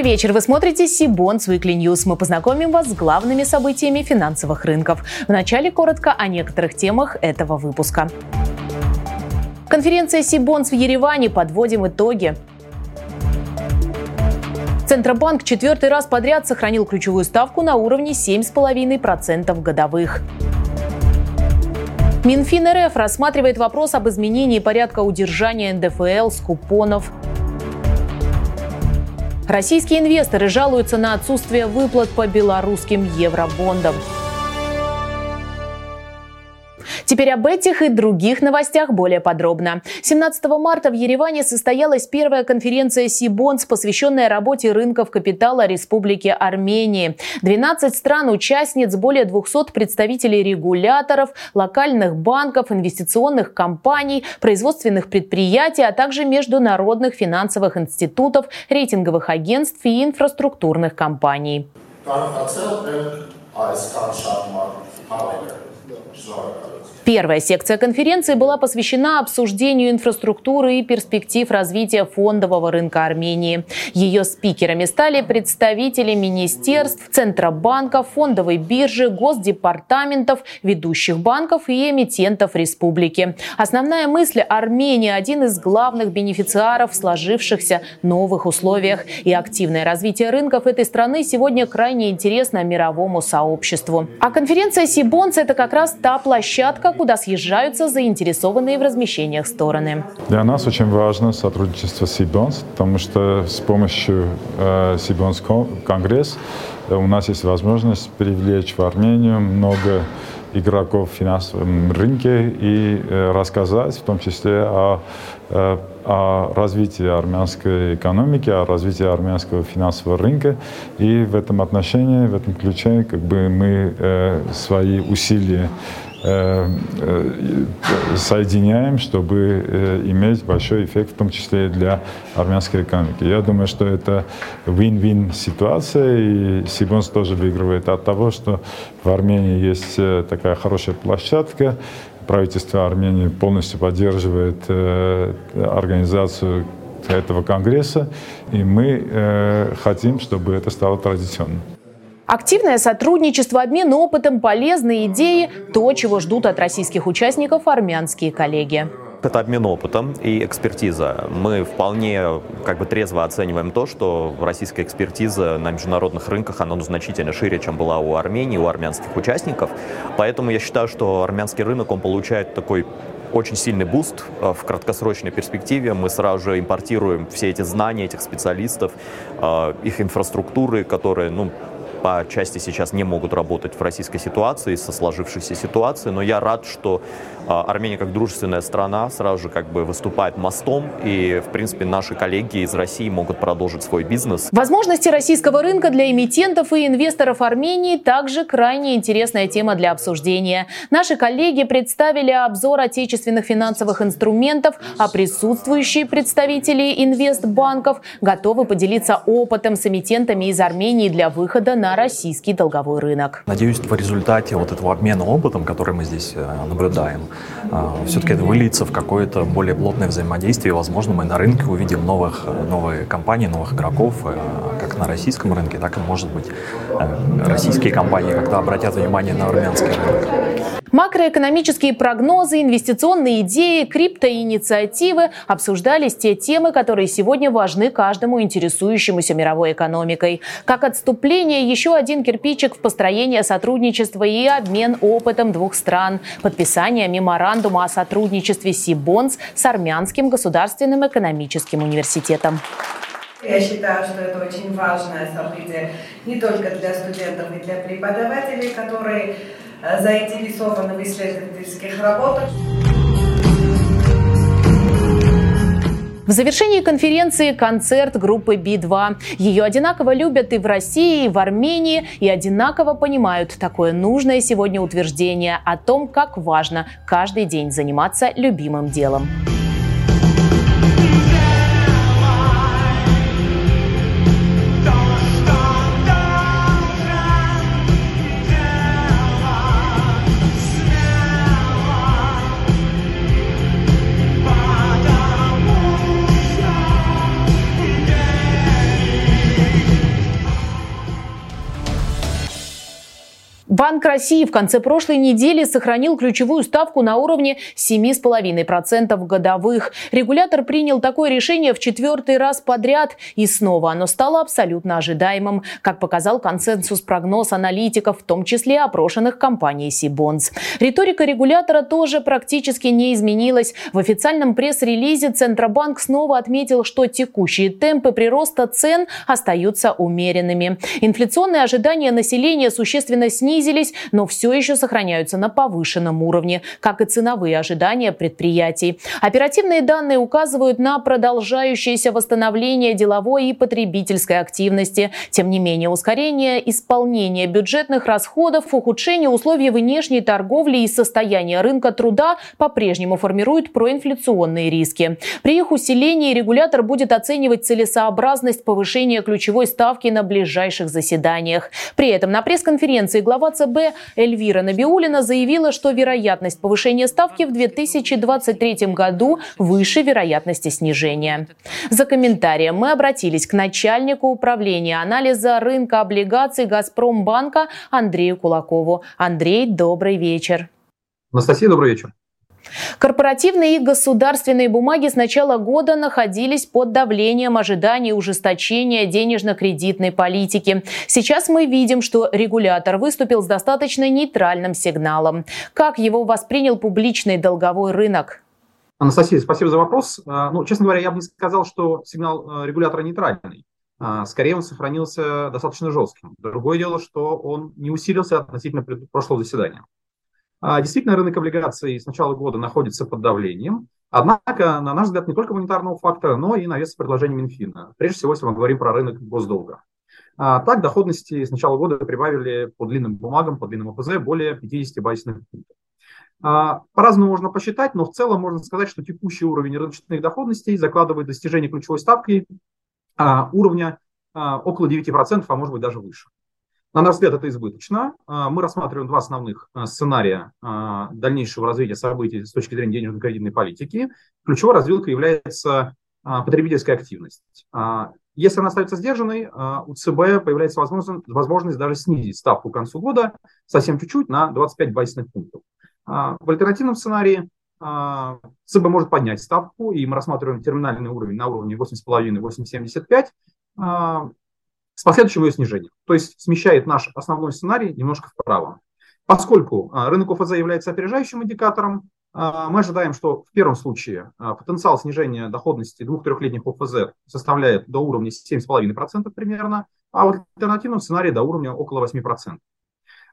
Добрый вечер. Вы смотрите Сибонс Weekly News. Мы познакомим вас с главными событиями финансовых рынков. Вначале коротко о некоторых темах этого выпуска. Конференция Сибонс в Ереване. Подводим итоги. Центробанк четвертый раз подряд сохранил ключевую ставку на уровне 7,5% годовых. Минфин РФ рассматривает вопрос об изменении порядка удержания НДФЛ с купонов. Российские инвесторы жалуются на отсутствие выплат по белорусским евробондам. Теперь об этих и других новостях более подробно. 17 марта в Ереване состоялась первая конференция Сибонс, посвященная работе рынков капитала Республики Армении. 12 стран-участниц, более 200 представителей регуляторов, локальных банков, инвестиционных компаний, производственных предприятий, а также международных финансовых институтов, рейтинговых агентств и инфраструктурных компаний. Первая секция конференции была посвящена обсуждению инфраструктуры и перспектив развития фондового рынка Армении. Ее спикерами стали представители министерств, Центробанка, фондовой биржи, госдепартаментов, ведущих банков и эмитентов республики. Основная мысль – Армения – один из главных бенефициаров в сложившихся новых условиях. И активное развитие рынков этой страны сегодня крайне интересно мировому сообществу. А конференция Сибонс – это как раз та площадка, куда съезжаются заинтересованные в размещениях стороны. Для нас очень важно сотрудничество с Сибонс, потому что с помощью э, Сибонс Конгресс э, у нас есть возможность привлечь в Армению много игроков в финансовом рынке и э, рассказать в том числе о, э, о развитии армянской экономики, о развитии армянского финансового рынка. И в этом отношении, в этом ключе как бы мы свои усилия соединяем, чтобы э, иметь большой эффект, в том числе и для армянской экономики. Я думаю, что это win-win ситуация, и Сибонс тоже выигрывает от того, что в Армении есть такая хорошая площадка, правительство Армении полностью поддерживает организацию этого конгресса, и мы хотим, чтобы это стало традиционным. Активное сотрудничество, обмен опытом, полезные идеи – то, чего ждут от российских участников армянские коллеги. Это обмен опытом и экспертиза. Мы вполне как бы трезво оцениваем то, что российская экспертиза на международных рынках, она ну, значительно шире, чем была у Армении, у армянских участников. Поэтому я считаю, что армянский рынок, он получает такой очень сильный буст э, в краткосрочной перспективе. Мы сразу же импортируем все эти знания этих специалистов, э, их инфраструктуры, которые, ну, по части сейчас не могут работать в российской ситуации, со сложившейся ситуацией, но я рад, что а, Армения как дружественная страна сразу же как бы выступает мостом, и, в принципе, наши коллеги из России могут продолжить свой бизнес. Возможности российского рынка для эмитентов и инвесторов Армении также крайне интересная тема для обсуждения. Наши коллеги представили обзор отечественных финансовых инструментов, а присутствующие представители инвестбанков готовы поделиться опытом с эмитентами из Армении для выхода на российский долговой рынок. Надеюсь, в результате вот этого обмена опытом, который мы здесь э, наблюдаем, э, все-таки это выльется в какое-то более плотное взаимодействие. Возможно, мы на рынке увидим новых, э, новые компании, новых игроков, как на российском рынке, так и, может быть, российские компании когда обратят внимание на армянский рынок. Макроэкономические прогнозы, инвестиционные идеи, криптоинициативы обсуждались те темы, которые сегодня важны каждому интересующемуся мировой экономикой. Как отступление, еще один кирпичик в построение сотрудничества и обмен опытом двух стран. Подписание меморандума о сотрудничестве Сибонс с Армянским государственным экономическим университетом. Я считаю, что это очень важное событие не только для студентов и для преподавателей, которые Э, заинтересованы в исследовательских работах. В завершении конференции концерт группы Би-2. Ее одинаково любят и в России, и в Армении, и одинаково понимают такое нужное сегодня утверждение о том, как важно каждый день заниматься любимым делом. Банк России в конце прошлой недели сохранил ключевую ставку на уровне 7,5% годовых. Регулятор принял такое решение в четвертый раз подряд, и снова оно стало абсолютно ожидаемым, как показал консенсус-прогноз аналитиков, в том числе опрошенных компанией Сибонс. Риторика регулятора тоже практически не изменилась. В официальном пресс-релизе Центробанк снова отметил, что текущие темпы прироста цен остаются умеренными. Инфляционные ожидания населения существенно снизились снизились, но все еще сохраняются на повышенном уровне, как и ценовые ожидания предприятий. Оперативные данные указывают на продолжающееся восстановление деловой и потребительской активности. Тем не менее, ускорение исполнения бюджетных расходов, ухудшение условий внешней торговли и состояние рынка труда по-прежнему формируют проинфляционные риски. При их усилении регулятор будет оценивать целесообразность повышения ключевой ставки на ближайших заседаниях. При этом на пресс-конференции глава ЦБ Эльвира Набиулина заявила, что вероятность повышения ставки в 2023 году выше вероятности снижения. За комментарием мы обратились к начальнику управления анализа рынка облигаций «Газпромбанка» Андрею Кулакову. Андрей, добрый вечер. Анастасия, добрый вечер. Корпоративные и государственные бумаги с начала года находились под давлением ожиданий ужесточения денежно-кредитной политики. Сейчас мы видим, что регулятор выступил с достаточно нейтральным сигналом. Как его воспринял публичный долговой рынок? Анастасия, спасибо за вопрос. А, ну, честно говоря, я бы не сказал, что сигнал э, регулятора нейтральный. А, скорее, он сохранился достаточно жестким. Другое дело, что он не усилился относительно прошлого заседания. А, действительно, рынок облигаций с начала года находится под давлением. Однако, на наш взгляд, не только монетарного фактора, но и навес предложений Минфина. Прежде всего, если мы говорим про рынок госдолга. А, так, доходности с начала года прибавили по длинным бумагам, по длинным ОПЗ более 50 базисных пунктов. А, по-разному можно посчитать, но в целом можно сказать, что текущий уровень рыночных доходностей закладывает достижение ключевой ставки уровня около 9%, а может быть даже выше. На наш взгляд, это избыточно. А, мы рассматриваем два основных а, сценария а, дальнейшего развития событий с точки зрения денежно-кредитной политики. Ключевой развилкой является потребительская активность. Если она остается сдержанной, у ЦБ появляется возможность, возможность даже снизить ставку к концу года совсем чуть-чуть на 25 базисных пунктов. В альтернативном сценарии ЦБ может поднять ставку, и мы рассматриваем терминальный уровень на уровне 8,5-8,75 с последующим ее снижением. То есть смещает наш основной сценарий немножко вправо. Поскольку а, рынок ОФЗ является опережающим индикатором, а, мы ожидаем, что в первом случае а, потенциал снижения доходности двух-трехлетних ОФЗ составляет до уровня 7,5% примерно, а в альтернативном сценарии до уровня около 8%.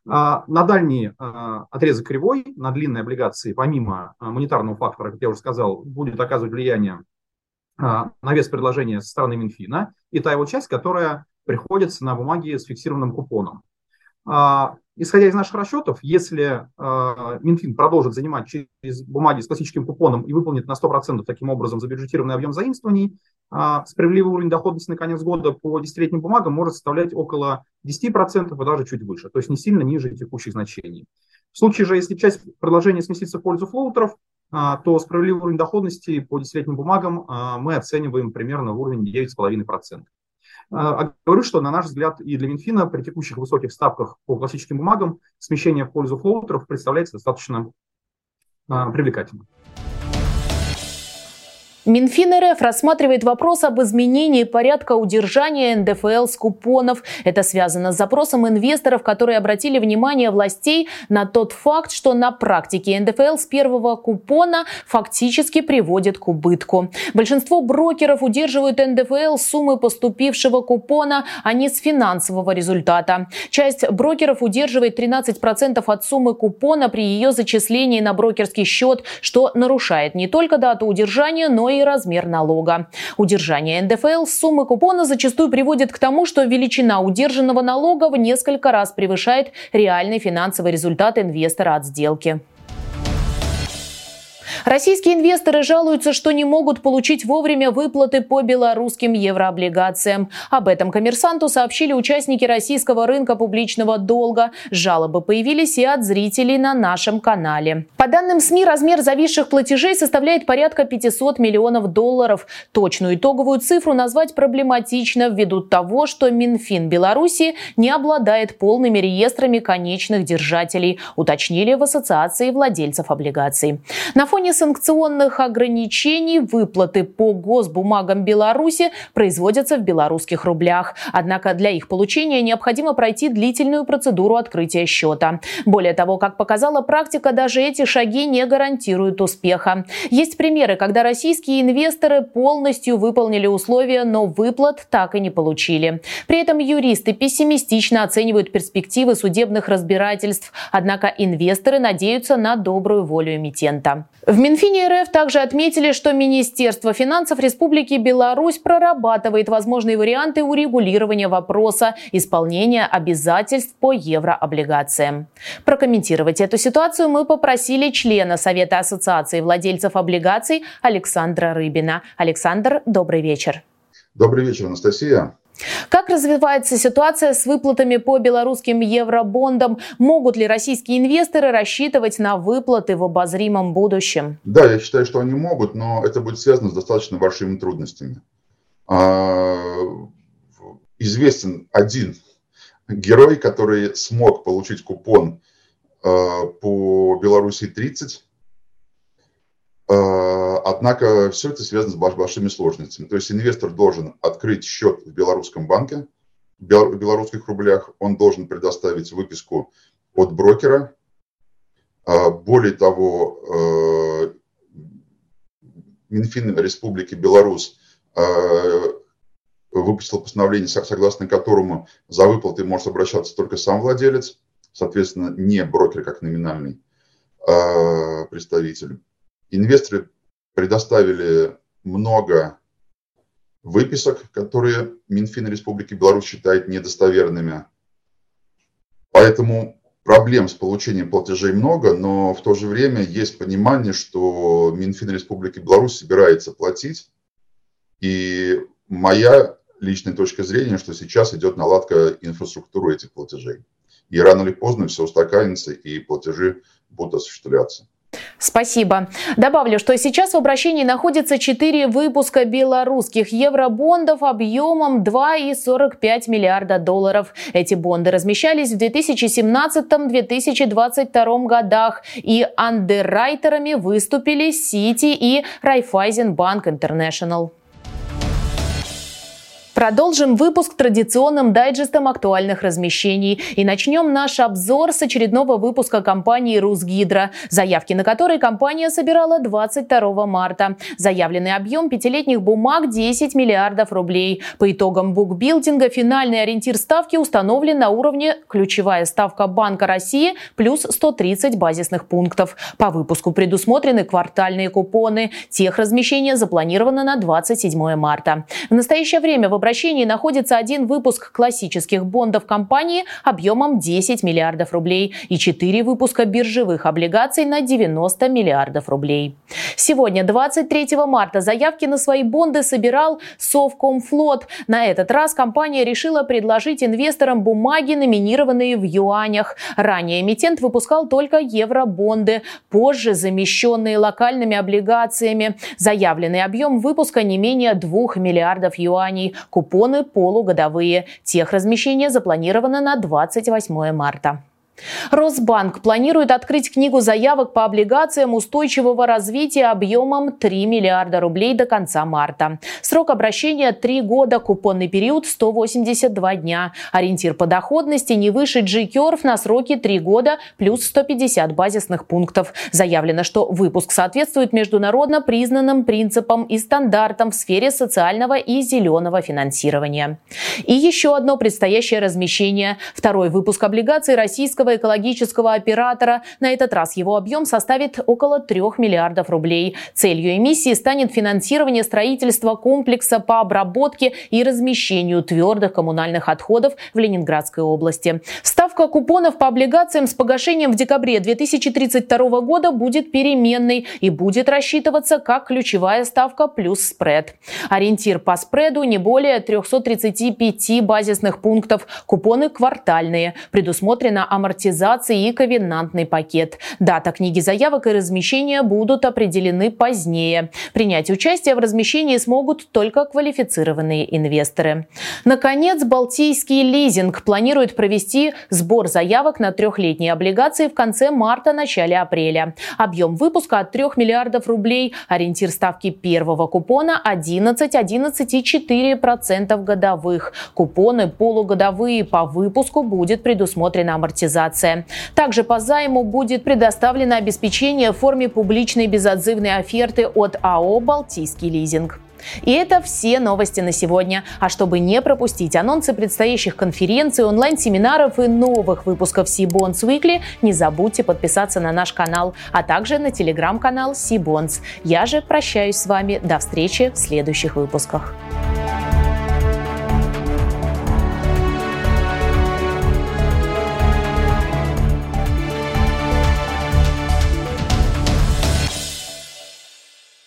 На дальний отрезок кривой, на длинные облигации, помимо монетарного фактора, как я уже сказал, будет оказывать влияние на вес предложения со стороны Минфина и та его часть, которая приходится на бумаги с фиксированным купоном. А, исходя из наших расчетов, если а, Минфин продолжит занимать через бумаги с классическим купоном и выполнит на 100% таким образом забюджетированный объем заимствований, а, справедливый уровень доходности на конец года по десятилетним бумагам может составлять около 10% и даже чуть выше, то есть не сильно ниже текущих значений. В случае же, если часть предложения сместится в пользу флоутеров, то справедливый уровень доходности по десятилетним бумагам мы оцениваем примерно в уровне 9,5%. А, а говорю, что, на наш взгляд, и для Минфина при текущих высоких ставках по классическим бумагам смещение в пользу флоутеров представляется достаточно а, привлекательным. Минфин РФ рассматривает вопрос об изменении порядка удержания НДФЛ с купонов. Это связано с запросом инвесторов, которые обратили внимание властей на тот факт, что на практике НДФЛ с первого купона фактически приводит к убытку. Большинство брокеров удерживают НДФЛ суммы поступившего купона, а не с финансового результата. Часть брокеров удерживает 13% от суммы купона при ее зачислении на брокерский счет, что нарушает не только дату удержания, но и и размер налога. Удержание НДФЛ с суммы купона зачастую приводит к тому, что величина удержанного налога в несколько раз превышает реальный финансовый результат инвестора от сделки. Российские инвесторы жалуются, что не могут получить вовремя выплаты по белорусским еврооблигациям. Об этом коммерсанту сообщили участники российского рынка публичного долга. Жалобы появились и от зрителей на нашем канале. По данным СМИ, размер зависших платежей составляет порядка 500 миллионов долларов. Точную итоговую цифру назвать проблематично ввиду того, что Минфин Беларуси не обладает полными реестрами конечных держателей, уточнили в Ассоциации владельцев облигаций. На фоне санкционных ограничений выплаты по госбумагам Беларуси производятся в белорусских рублях. Однако для их получения необходимо пройти длительную процедуру открытия счета. Более того, как показала практика, даже эти шаги не гарантируют успеха. Есть примеры, когда российские инвесторы полностью выполнили условия, но выплат так и не получили. При этом юристы пессимистично оценивают перспективы судебных разбирательств, однако инвесторы надеются на добрую волю эмитента. В Минфине РФ также отметили, что Министерство финансов Республики Беларусь прорабатывает возможные варианты урегулирования вопроса исполнения обязательств по еврооблигациям. Прокомментировать эту ситуацию мы попросили члена Совета Ассоциации владельцев облигаций Александра Рыбина. Александр, добрый вечер. Добрый вечер, Анастасия. Как развивается ситуация с выплатами по белорусским евробондам? Могут ли российские инвесторы рассчитывать на выплаты в обозримом будущем? Да, я считаю, что они могут, но это будет связано с достаточно большими трудностями. А, известен один герой, который смог получить купон а, по Беларуси 30 Однако все это связано с большими сложностями. То есть инвестор должен открыть счет в белорусском банке, в белорусских рублях, он должен предоставить выписку от брокера. А, более того, э, Минфин Республики Беларусь э, выпустил постановление, согласно которому за выплатой может обращаться только сам владелец, соответственно, не брокер как номинальный а, представитель. Инвесторы предоставили много выписок, которые Минфин Республики Беларусь считает недостоверными. Поэтому проблем с получением платежей много, но в то же время есть понимание, что Минфин Республики Беларусь собирается платить. И моя личная точка зрения, что сейчас идет наладка инфраструктуры этих платежей. И рано или поздно все устаканится, и платежи будут осуществляться. Спасибо. Добавлю, что сейчас в обращении находится 4 выпуска белорусских евробондов объемом 2,45 миллиарда долларов. Эти бонды размещались в 2017-2022 годах, и андеррайтерами выступили Сити и Райфайзенбанк Интернешнл. Продолжим выпуск традиционным дайджестом актуальных размещений и начнем наш обзор с очередного выпуска компании «Русгидро», заявки на которые компания собирала 22 марта. Заявленный объем пятилетних бумаг 10 миллиардов рублей. По итогам букбилдинга финальный ориентир ставки установлен на уровне ключевая ставка Банка России плюс 130 базисных пунктов. По выпуску предусмотрены квартальные купоны. Тех размещение запланировано на 27 марта. В настоящее время в обращении находится один выпуск классических бондов компании объемом 10 миллиардов рублей и 4 выпуска биржевых облигаций на 90 миллиардов рублей. Сегодня, 23 марта, заявки на свои бонды собирал Совкомфлот. На этот раз компания решила предложить инвесторам бумаги, номинированные в юанях. Ранее эмитент выпускал только евробонды, позже замещенные локальными облигациями. Заявленный объем выпуска не менее 2 миллиардов юаней. Купоны полугодовые. Тех размещение запланировано на 28 марта. Росбанк планирует открыть книгу заявок по облигациям устойчивого развития объемом 3 миллиарда рублей до конца марта. Срок обращения 3 года, купонный период 182 дня. Ориентир по доходности не выше G-Curve на сроки 3 года плюс 150 базисных пунктов. Заявлено, что выпуск соответствует международно признанным принципам и стандартам в сфере социального и зеленого финансирования. И еще одно предстоящее размещение. Второй выпуск облигаций российского российского экологического оператора. На этот раз его объем составит около 3 миллиардов рублей. Целью эмиссии станет финансирование строительства комплекса по обработке и размещению твердых коммунальных отходов в Ленинградской области. Ставка купонов по облигациям с погашением в декабре 2032 года будет переменной и будет рассчитываться как ключевая ставка плюс спред. Ориентир по спреду не более 335 базисных пунктов. Купоны квартальные. Предусмотрена амортизация и ковенантный пакет. Дата книги заявок и размещения будут определены позднее. Принять участие в размещении смогут только квалифицированные инвесторы. Наконец, Балтийский лизинг планирует провести сбор заявок на трехлетние облигации в конце марта-начале апреля. Объем выпуска от 3 миллиардов рублей. Ориентир ставки первого купона 11-11,4% годовых. Купоны полугодовые по выпуску будет предусмотрена амортизация. Также по займу будет предоставлено обеспечение в форме публичной безотзывной оферты от АО «Балтийский лизинг». И это все новости на сегодня. А чтобы не пропустить анонсы предстоящих конференций, онлайн-семинаров и новых выпусков Сибонс Weekly, не забудьте подписаться на наш канал, а также на телеграм-канал Сибонс. Я же прощаюсь с вами. До встречи в следующих выпусках.